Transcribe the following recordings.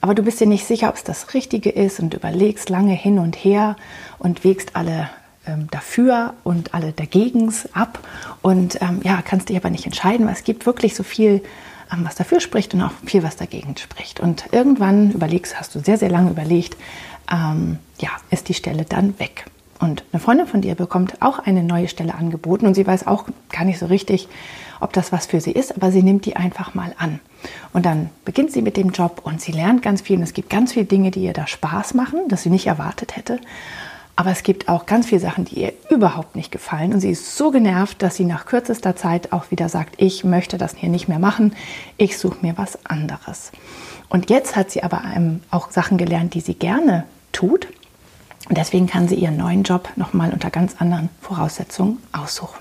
aber du bist dir nicht sicher, ob es das Richtige ist und überlegst lange hin und her und wägst alle ähm, dafür und alle dagegens ab und ähm, ja, kannst dich aber nicht entscheiden, weil es gibt wirklich so viel, ähm, was dafür spricht und auch viel, was dagegen spricht. Und irgendwann überlegst, hast du sehr, sehr lange überlegt, ähm, ja, ist die Stelle dann weg. Und eine Freundin von dir bekommt auch eine neue Stelle angeboten und sie weiß auch gar nicht so richtig, ob das was für sie ist, aber sie nimmt die einfach mal an. Und dann beginnt sie mit dem Job und sie lernt ganz viel und es gibt ganz viele Dinge, die ihr da Spaß machen, das sie nicht erwartet hätte. Aber es gibt auch ganz viele Sachen, die ihr überhaupt nicht gefallen. Und sie ist so genervt, dass sie nach kürzester Zeit auch wieder sagt, ich möchte das hier nicht mehr machen, ich suche mir was anderes. Und jetzt hat sie aber auch Sachen gelernt, die sie gerne tut. Und deswegen kann sie ihren neuen Job nochmal unter ganz anderen Voraussetzungen aussuchen.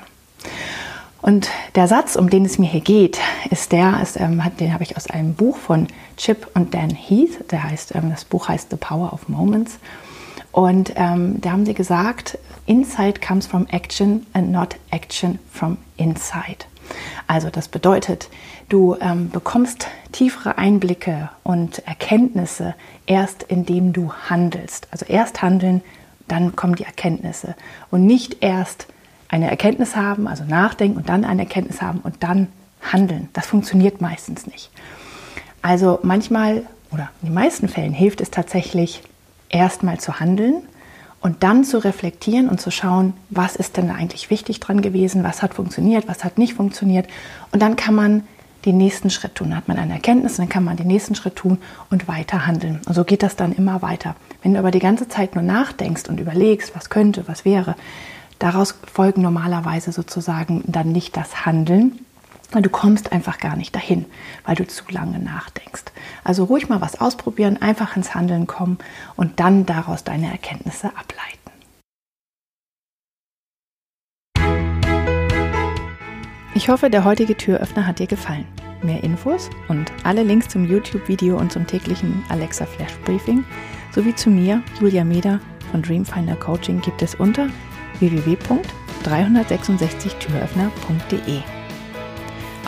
Und der Satz, um den es mir hier geht, ist der, ist, ähm, den habe ich aus einem Buch von Chip und Dan Heath. Der heißt, ähm, das Buch heißt The Power of Moments. Und ähm, da haben sie gesagt, Insight comes from action and not action from inside. Also das bedeutet, du ähm, bekommst tiefere Einblicke und Erkenntnisse erst indem du handelst. Also erst handeln, dann kommen die Erkenntnisse und nicht erst eine Erkenntnis haben, also nachdenken und dann eine Erkenntnis haben und dann handeln. Das funktioniert meistens nicht. Also manchmal oder in den meisten Fällen hilft es tatsächlich, erstmal zu handeln und dann zu reflektieren und zu schauen, was ist denn eigentlich wichtig dran gewesen, was hat funktioniert, was hat nicht funktioniert. Und dann kann man den nächsten Schritt tun. Dann hat man eine Erkenntnis, dann kann man den nächsten Schritt tun und weiter handeln. Und so geht das dann immer weiter. Wenn du aber die ganze Zeit nur nachdenkst und überlegst, was könnte, was wäre, Daraus folgen normalerweise sozusagen dann nicht das Handeln, weil du kommst einfach gar nicht dahin, weil du zu lange nachdenkst. Also ruhig mal was ausprobieren, einfach ins Handeln kommen und dann daraus deine Erkenntnisse ableiten. Ich hoffe, der heutige Türöffner hat dir gefallen. Mehr Infos und alle Links zum YouTube-Video und zum täglichen Alexa Flash Briefing sowie zu mir, Julia Meder von Dreamfinder Coaching, gibt es unter www.366türöffner.de.